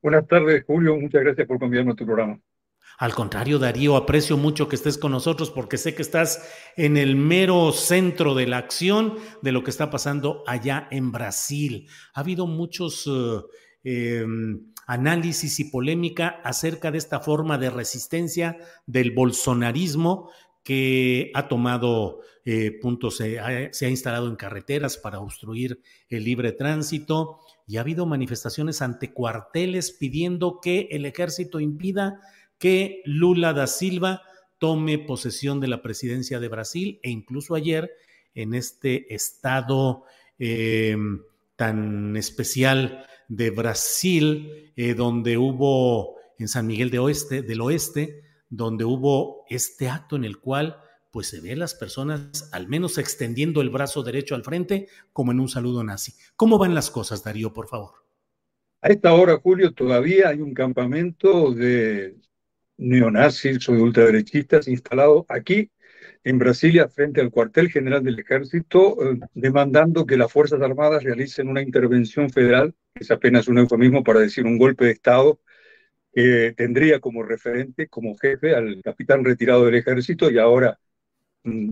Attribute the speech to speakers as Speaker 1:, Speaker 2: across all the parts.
Speaker 1: Buenas tardes, Julio. Muchas gracias por convidarme a tu programa.
Speaker 2: Al contrario, Darío, aprecio mucho que estés con nosotros porque sé que estás en el mero centro de la acción de lo que está pasando allá en Brasil. Ha habido muchos eh, em, análisis y polémica acerca de esta forma de resistencia del bolsonarismo que ha tomado eh, puntos, se ha instalado en carreteras para obstruir el libre tránsito y ha habido manifestaciones ante cuarteles pidiendo que el ejército impida que Lula da Silva tome posesión de la presidencia de Brasil e incluso ayer en este estado em, tan especial de Brasil, eh, donde hubo en San Miguel de Oeste, del Oeste, donde hubo este acto en el cual pues se ve las personas al menos extendiendo el brazo derecho al frente como en un saludo nazi. ¿Cómo van las cosas, Darío, por favor?
Speaker 1: A esta hora, Julio, todavía hay un campamento de neonazis o de ultraderechistas instalado aquí en Brasilia frente al cuartel general del ejército, eh, demandando que las Fuerzas Armadas realicen una intervención federal, que es apenas un eufemismo para decir un golpe de Estado, tendría como referente, como jefe, al capitán retirado del ejército y ahora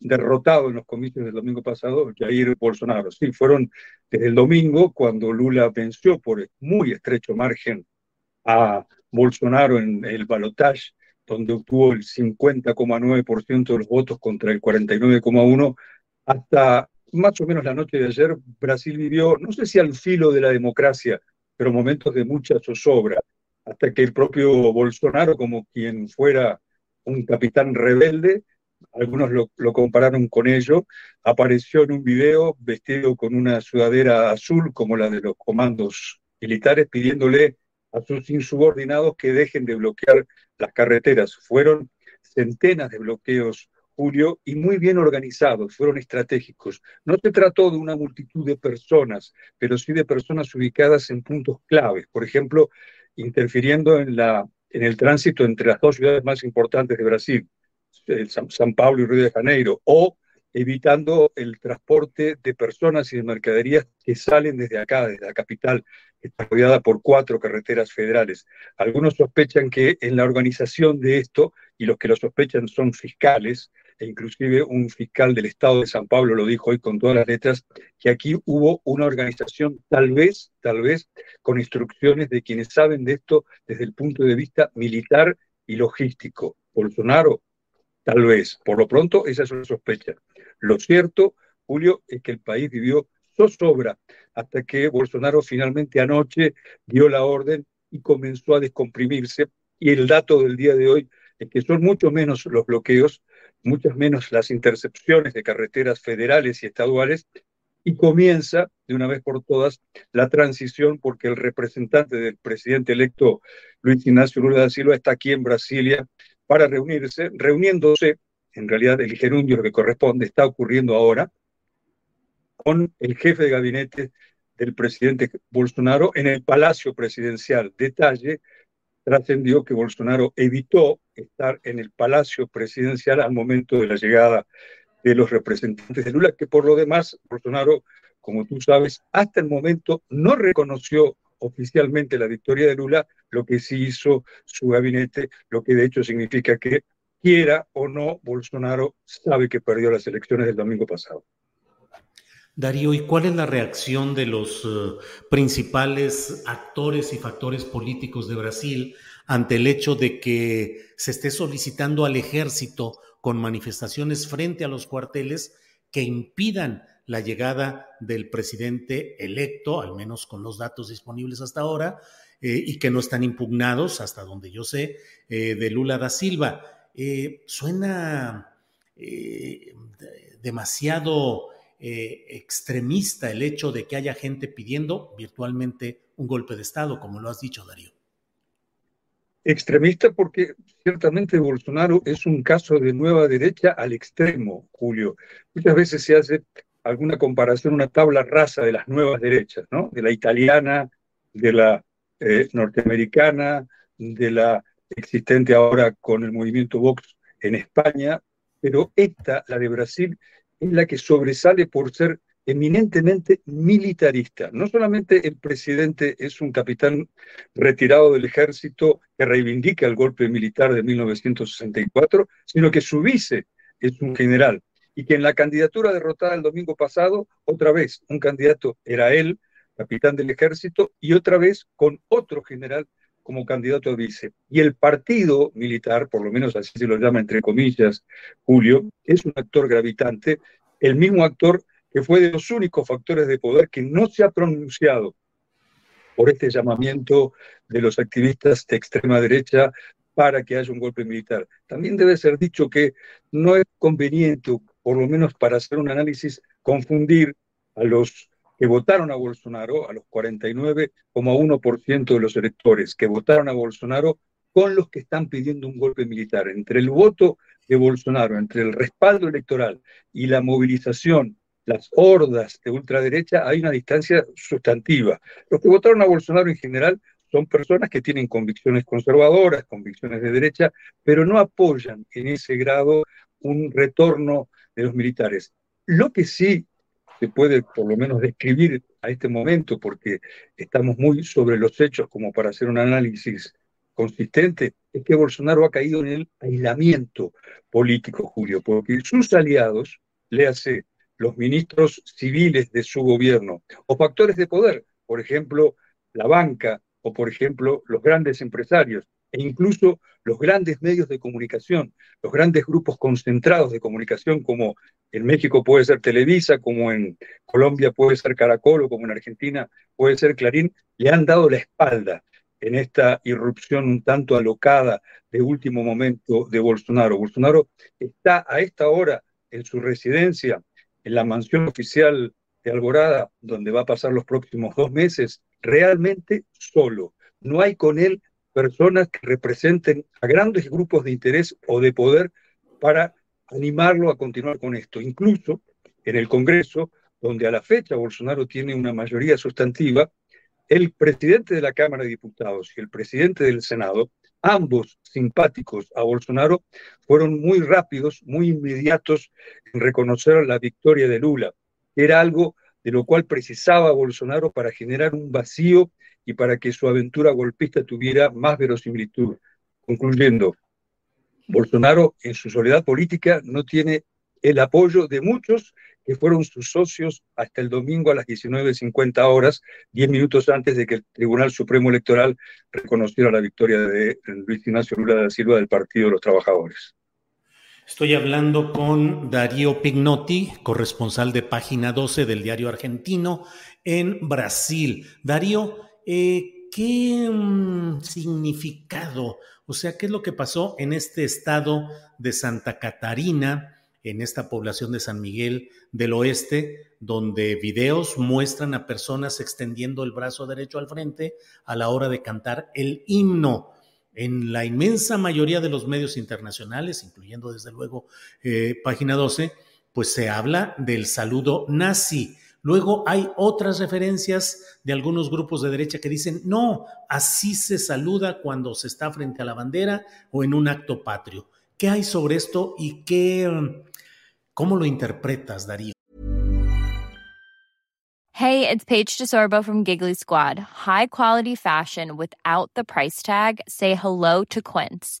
Speaker 1: derrotado en los comicios del domingo pasado, Jair Bolsonaro. Sí, fueron desde el domingo cuando Lula venció por muy estrecho margen a Bolsonaro en el balotaje, donde obtuvo el 50,9% de los votos contra el 49,1%, hasta más o menos la noche de ayer, Brasil vivió, no sé si al filo de la democracia, pero momentos de mucha zozobra, hasta que el propio Bolsonaro, como quien fuera un capitán rebelde, algunos lo, compararon con ello, apareció en un video vestido con una sudadera azul como la de los comandos militares, pidiéndole a sus insubordinados que dejen de bloquear las carreteras. Fueron centenas de bloqueos, Julio, y muy bien organizados, fueron estratégicos. No se trató de una multitud de personas, pero sí de personas ubicadas en puntos claves, por ejemplo, interfiriendo en, el tránsito entre las dos ciudades más importantes de Brasil, San, Pablo y Río de Janeiro, o evitando el transporte de personas y de mercaderías que salen desde acá, desde la capital, que está rodeada por cuatro carreteras federales. Algunos sospechan que en la organización de esto, y los que lo sospechan son fiscales, e inclusive un fiscal del estado de San Pablo lo dijo hoy con todas las letras, que aquí hubo una organización tal vez, tal vez, con instrucciones de quienes saben de esto desde el punto de vista militar y logístico. Bolsonaro Tal vez, por lo pronto, esa es una sospecha. Lo cierto, Julio, es que el país vivió zozobra hasta que Bolsonaro finalmente anoche dio la orden y comenzó a descomprimirse. Y el dato del día de hoy es que son mucho menos los bloqueos, muchas menos las intercepciones de carreteras federales y estaduales, y comienza de una vez por todas la transición porque el representante del presidente electo Luis Ignacio Lula da Silva está aquí en Brasilia para reunirse, reuniéndose, en realidad el gerundio lo que corresponde está ocurriendo ahora, con el jefe de gabinete del presidente Bolsonaro en el Palacio Presidencial. Detalle, trascendió que Bolsonaro evitó estar en el Palacio Presidencial al momento de la llegada de los representantes de Lula, que por lo demás Bolsonaro, como tú sabes, hasta el momento no reconoció oficialmente la victoria de Lula, lo que sí hizo su gabinete, lo que de hecho significa que quiera o no, Bolsonaro sabe que perdió las elecciones del domingo pasado.
Speaker 2: Darío, ¿y cuál es la reacción de los uh, principales actores y factores políticos de Brasil ante el hecho de que se esté solicitando al ejército con manifestaciones frente a los cuarteles que impidan la llegada del presidente electo, al menos con los datos disponibles hasta ahora, eh, y que no están impugnados, hasta donde yo sé, eh, de Lula da Silva. Eh, suena demasiado extremista el hecho de que haya gente pidiendo virtualmente un golpe de Estado, como lo has dicho, Darío.
Speaker 1: Extremista porque ciertamente Bolsonaro es un caso de nueva derecha al extremo, Julio. Muchas veces se hace alguna comparación, una tabla rasa de las nuevas derechas, ¿no? De la italiana, de la eh, norteamericana, de la existente ahora con el movimiento Vox en España, pero esta, la de Brasil, es la que sobresale por ser eminentemente militarista. No solamente el presidente es un capitán retirado del ejército que reivindica el golpe militar de 1964, sino que su vice es un general y que en la candidatura derrotada el domingo pasado, otra vez un candidato era él, capitán del ejército, y otra vez con otro general como candidato a vice. Y el partido militar, por lo menos así se lo llama entre comillas Julio, es un actor gravitante, el mismo actor que fue de los únicos factores de poder que no se ha pronunciado por este llamamiento de los activistas de extrema derecha para que haya un golpe militar. También debe ser dicho que no es conveniente, por lo menos para hacer un análisis, confundir a los que votaron a Bolsonaro, a los 49,1% de los electores que votaron a Bolsonaro, con los que están pidiendo un golpe militar. Entre el voto de Bolsonaro, entre el respaldo electoral y la movilización las hordas de ultraderecha, hay una distancia sustantiva. Los que votaron a Bolsonaro en general son personas que tienen convicciones conservadoras, convicciones de derecha, pero no apoyan en ese grado un retorno los militares. Lo que sí se puede por lo menos describir a este momento, porque estamos muy sobre los hechos como para hacer un análisis consistente, es que Bolsonaro ha caído en el aislamiento político, Julio, porque sus aliados, le hace los ministros civiles de su gobierno, o factores de poder, por ejemplo, la banca, o por ejemplo, los grandes empresarios, e incluso los grandes medios de comunicación, los grandes grupos concentrados de comunicación, como en México puede ser Televisa, como en Colombia puede ser Caracol, o como en Argentina puede ser Clarín, le han dado la espalda en esta irrupción un tanto alocada de último momento de Bolsonaro. Bolsonaro está a esta hora en su residencia en la mansión oficial de Alborada, donde va a pasar los próximos dos meses, realmente solo. No hay con él personas que representen a grandes grupos de interés o de poder para animarlo a continuar con esto. Incluso en el Congreso, donde a la fecha Bolsonaro tiene una mayoría sustantiva, el presidente de la Cámara de Diputados y el presidente del Senado ambos simpáticos a Bolsonaro, fueron muy rápidos, muy inmediatos en reconocer la victoria de Lula, era algo de lo cual precisaba Bolsonaro para generar un vacío y para que su aventura golpista tuviera más verosimilitud. Concluyendo, Bolsonaro en su soledad política no tiene el apoyo de muchos que fueron sus socios hasta el domingo a las 19.50 horas, 10 minutos antes de que el Tribunal Supremo Electoral reconociera la victoria de Luis Ignacio Lula da Silva del Partido de los Trabajadores.
Speaker 2: Estoy hablando con Darío Pignotti, corresponsal de Página 12 del diario argentino en Brasil. Darío, eh, ¿qué mm, significado, o sea, qué es lo que pasó en este estado de Santa Catarina? en esta población de San Miguel del Oeste, donde videos muestran a personas extendiendo el brazo derecho al frente a la hora de cantar el himno. En la inmensa mayoría de los medios internacionales, incluyendo desde luego eh, Página 12, pues se habla del saludo nazi. Luego hay otras referencias de algunos grupos de derecha que dicen, no, así se saluda cuando se está frente a la bandera o en un acto patrio. ¿Qué hay sobre esto y qué, ¿Cómo lo interpretas, Darío?
Speaker 3: Hey, it's Paige DeSorbo from Giggly Squad. High quality fashion without the price tag. Say hello to Quince.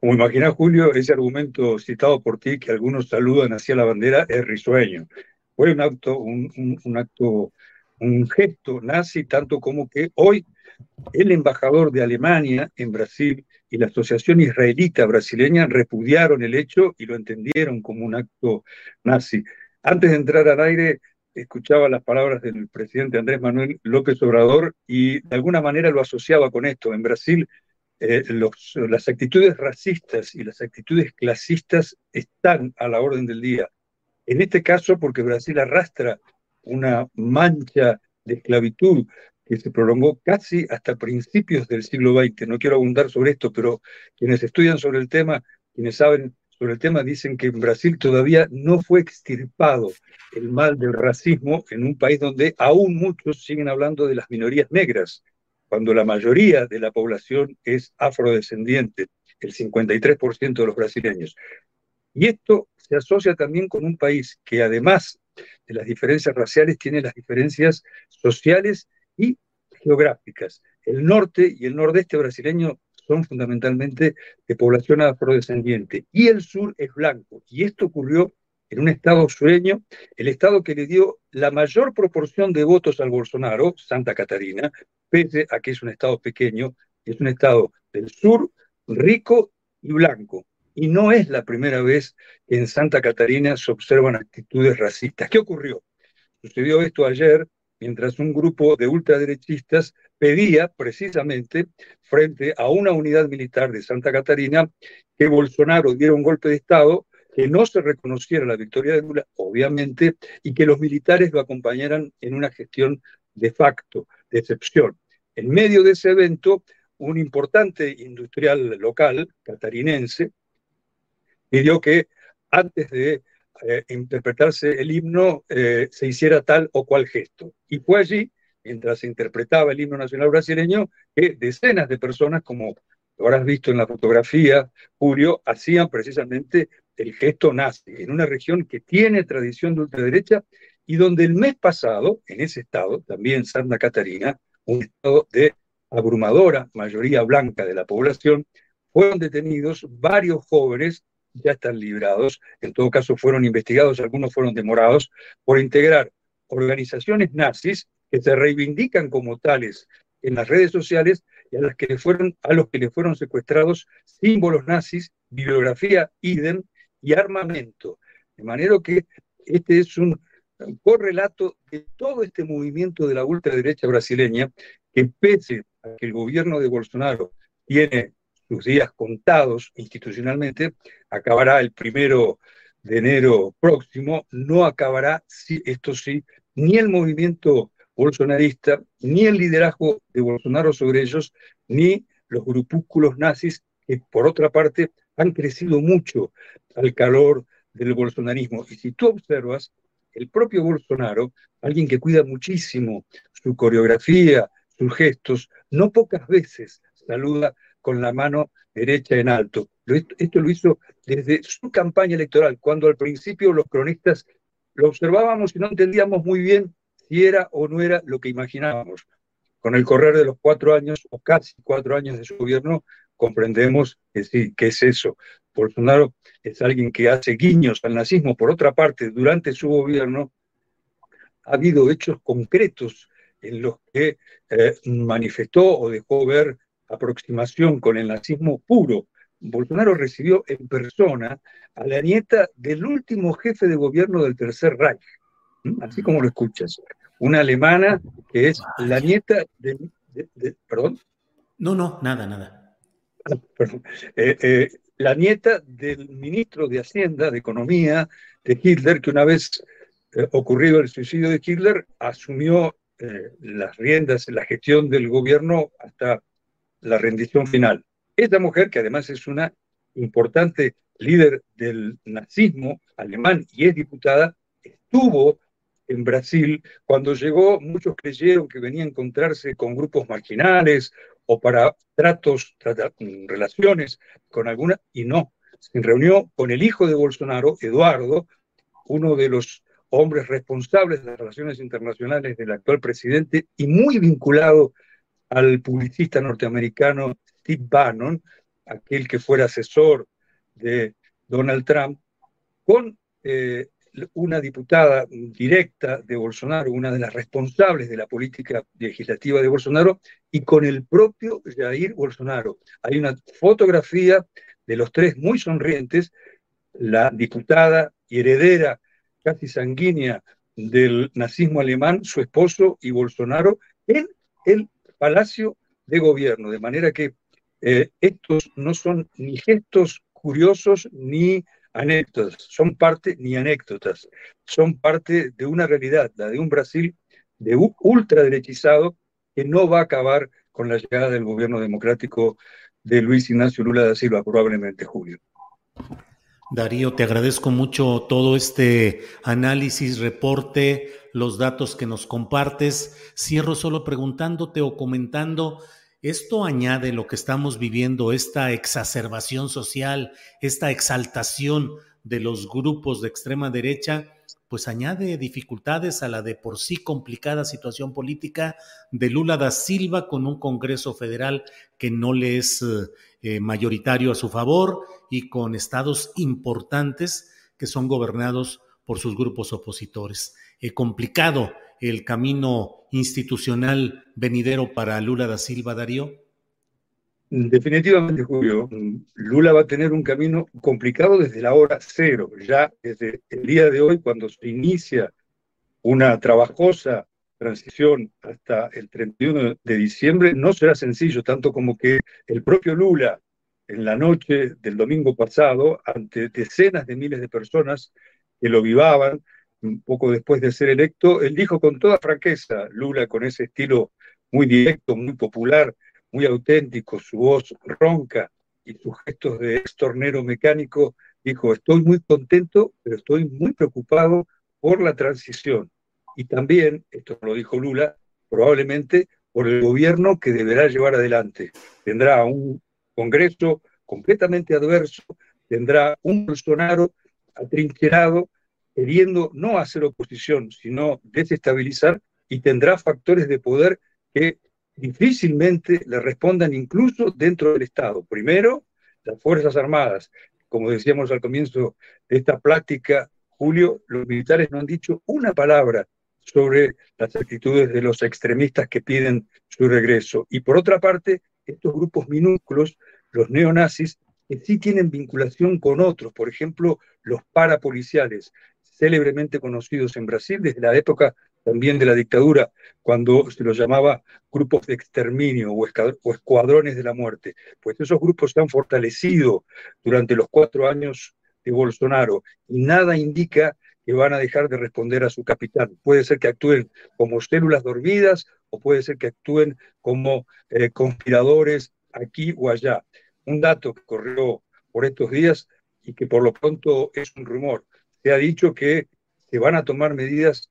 Speaker 1: Como imagina Julio, ese argumento citado por ti que algunos saludan hacia la bandera es risueño. Fue un acto, un, un, un acto, un gesto nazi tanto como que hoy el embajador de Alemania en Brasil y la Asociación Israelita Brasileña repudiaron el hecho y lo entendieron como un acto nazi. Antes de entrar al aire, escuchaba las palabras del presidente Andrés Manuel López Obrador y de alguna manera lo asociaba con esto. En Brasil, eh, las actitudes racistas y las actitudes clasistas están a la orden del día. En este caso, porque Brasil arrastra una mancha de esclavitud que se prolongó casi hasta principios del siglo XX. No quiero abundar sobre esto, pero quienes estudian sobre el tema, quienes saben sobre el tema, dicen que en Brasil todavía no fue extirpado el mal del racismo en un país donde aún muchos siguen hablando de las minorías negras, cuando la mayoría de la población es afrodescendiente, el 53% de los brasileños. Y esto se asocia también con un país que además de las diferencias raciales tiene las diferencias sociales y geográficas. El norte y el nordeste brasileño son fundamentalmente de población afrodescendiente y el sur es blanco. Y esto ocurrió en un estado sureño, el estado que le dio la mayor proporción de votos al Bolsonaro, Santa Catarina, pese a que es un estado pequeño, es un estado del sur rico y blanco. Y no es la primera vez que en Santa Catarina se observan actitudes racistas. ¿Qué ocurrió? Sucedió esto ayer mientras un grupo de ultraderechistas pedía precisamente frente a una unidad militar de Santa Catarina que Bolsonaro diera un golpe de Estado, que no se reconociera la victoria de Lula, obviamente, y que los militares lo acompañaran en una gestión de facto, de excepción. En medio de ese evento, un importante industrial local, catarinense, pidió que antes de eh, interpretarse el himno eh, se hiciera tal o cual gesto. Y fue allí, mientras se interpretaba el himno nacional brasileño, que decenas de personas, como lo habrás visto en la fotografía, Julio, hacían precisamente el gesto nazi, en una región que tiene tradición de ultraderecha y donde el mes pasado, en ese estado, también Santa Catarina, un estado de abrumadora mayoría blanca de la población, fueron detenidos varios jóvenes ya están librados, en todo caso fueron investigados, algunos fueron demorados, por integrar organizaciones nazis que se reivindican como tales en las redes sociales y a, que fueron, a los que le fueron secuestrados símbolos nazis, bibliografía idem y armamento. De manera que este es un correlato de todo este movimiento de la ultraderecha brasileña que pese a que el gobierno de Bolsonaro tiene sus días contados institucionalmente, acabará el primero de enero próximo, no acabará, esto sí, ni el movimiento bolsonarista, ni el liderazgo de Bolsonaro sobre ellos, ni los grupúsculos nazis que por otra parte han crecido mucho al calor del bolsonarismo. Y si tú observas, el propio Bolsonaro, alguien que cuida muchísimo su coreografía, sus gestos, no pocas veces saluda con la mano derecha en alto. Esto lo hizo desde su campaña electoral, cuando al principio los cronistas lo observábamos y no entendíamos muy bien si era o no era lo que imaginábamos. Con el correr de los cuatro años o casi cuatro años de su gobierno, comprendemos que sí, que es eso. Bolsonaro es alguien que hace guiños al nazismo. Por otra parte, durante su gobierno ha habido hechos concretos en los que eh, manifestó o dejó ver aproximación con el nazismo puro. Bolsonaro recibió en persona a la nieta del último jefe de gobierno del Tercer Reich, así como lo escuchas, una alemana que es la nieta de, perdón.
Speaker 2: No, no, nada, nada.
Speaker 1: Eh, eh, la nieta del ministro de Hacienda, de Economía de Hitler, que una vez ocurrido el suicidio de Hitler, asumió eh, las riendas, la gestión del gobierno hasta la rendición final. Esta mujer, que además es una importante líder del nazismo alemán y es diputada, estuvo en Brasil. Cuando llegó, muchos creyeron que venía a encontrarse con grupos marginales o para tratos, relaciones con alguna, y no. Se reunió con el hijo de Bolsonaro, Eduardo, uno de los hombres responsables de las relaciones internacionales del actual presidente y muy vinculado al publicista norteamericano Steve Bannon, aquel que fuera asesor de Donald Trump, con eh, una diputada directa de Bolsonaro, una de las responsables de la política legislativa de Bolsonaro, y con el propio Jair Bolsonaro. Hay una fotografía de los tres muy sonrientes, la diputada y heredera casi sanguínea del nazismo alemán, su esposo y Bolsonaro, en el Palacio de Gobierno. De manera que eh, estos no son ni gestos curiosos ni anécdotas, son parte ni anécdotas, son parte de una realidad, la de un Brasil de ultraderechizado que no va a acabar con la llegada del gobierno democrático de Luis Ignacio Lula da Silva, probablemente Julio.
Speaker 2: Darío, te agradezco mucho todo este análisis, reporte, los datos que nos compartes. Cierro solo preguntándote o comentando, ¿esto añade lo que estamos viviendo, esta exacerbación social, esta exaltación de los grupos de extrema derecha? pues añade dificultades a la de por sí complicada situación política de Lula da Silva con un Congreso federal que no le es eh, mayoritario a su favor y con estados importantes que son gobernados por sus grupos opositores. Eh, complicado el camino institucional venidero para Lula da Silva, Darío.
Speaker 1: Definitivamente, Julio, Lula va a tener un camino complicado desde la hora cero, ya desde el día de hoy, cuando se inicia una trabajosa transición hasta el 31 de diciembre, no será sencillo, tanto como que el propio Lula, en la noche del domingo pasado, ante decenas de miles de personas que lo vivaban, un poco después de ser electo, él dijo con toda franqueza, Lula con ese estilo muy directo, muy popular, muy auténtico, su voz ronca y sus gestos de extornero mecánico, dijo, estoy muy contento, pero estoy muy preocupado por la transición. Y también, esto lo dijo Lula, probablemente por el gobierno que deberá llevar adelante. Tendrá un Congreso completamente adverso, tendrá un Bolsonaro atrincherado, queriendo no hacer oposición, sino desestabilizar, y tendrá factores de poder que difícilmente le respondan incluso dentro del Estado. Primero, las Fuerzas Armadas. Como decíamos al comienzo de esta plática, Julio, los militares no han dicho una palabra sobre las actitudes de los extremistas que piden su regreso. Y por otra parte, estos grupos minúsculos, los neonazis, que sí tienen vinculación con otros, por ejemplo, los parapoliciales, célebremente conocidos en Brasil desde la época también de la dictadura, cuando se los llamaba grupos de exterminio o, escuadrones de la muerte. Pues esos grupos se han fortalecido durante los cuatro años de Bolsonaro y nada indica que van a dejar de responder a su capitán. Puede ser que actúen como células dormidas o puede ser que actúen como eh, conspiradores aquí o allá. Un dato que corrió por estos días y que por lo pronto es un rumor. Se ha dicho que se van a tomar medidas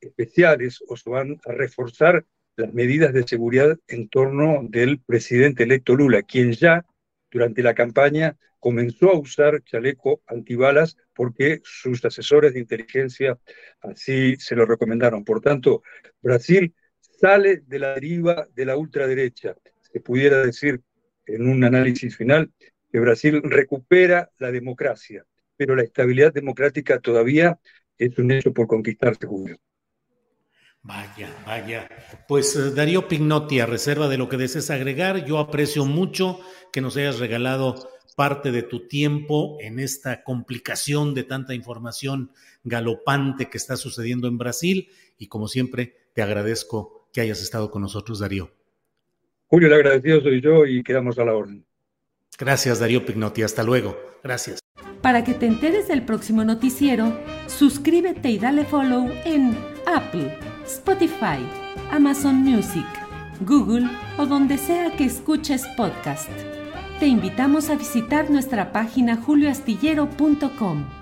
Speaker 1: especiales o se van a reforzar las medidas de seguridad en torno del presidente electo Lula, quien ya durante la campaña comenzó a usar chaleco antibalas porque sus asesores de inteligencia así se lo recomendaron. Por tanto, Brasil sale de la deriva de la ultraderecha. Se pudiera decir en un análisis final que Brasil recupera la democracia, pero la estabilidad democrática todavía es un hecho por conquistarse, Julio.
Speaker 2: Vaya, vaya. Pues eh, Darío Pignotti, a reserva de lo que desees agregar, yo aprecio mucho que nos hayas regalado parte de tu tiempo en esta complicación de tanta información galopante que está sucediendo en Brasil y como siempre te agradezco que hayas estado con nosotros, Darío.
Speaker 1: Julio, el agradecido soy yo y quedamos a la orden.
Speaker 2: Gracias, Darío Pignotti. Hasta luego. Gracias.
Speaker 4: Para que te enteres del próximo noticiero, suscríbete y dale follow en Apple, Spotify, Amazon Music, Google o donde sea que escuches podcast. Te invitamos a visitar nuestra página julioastillero.com.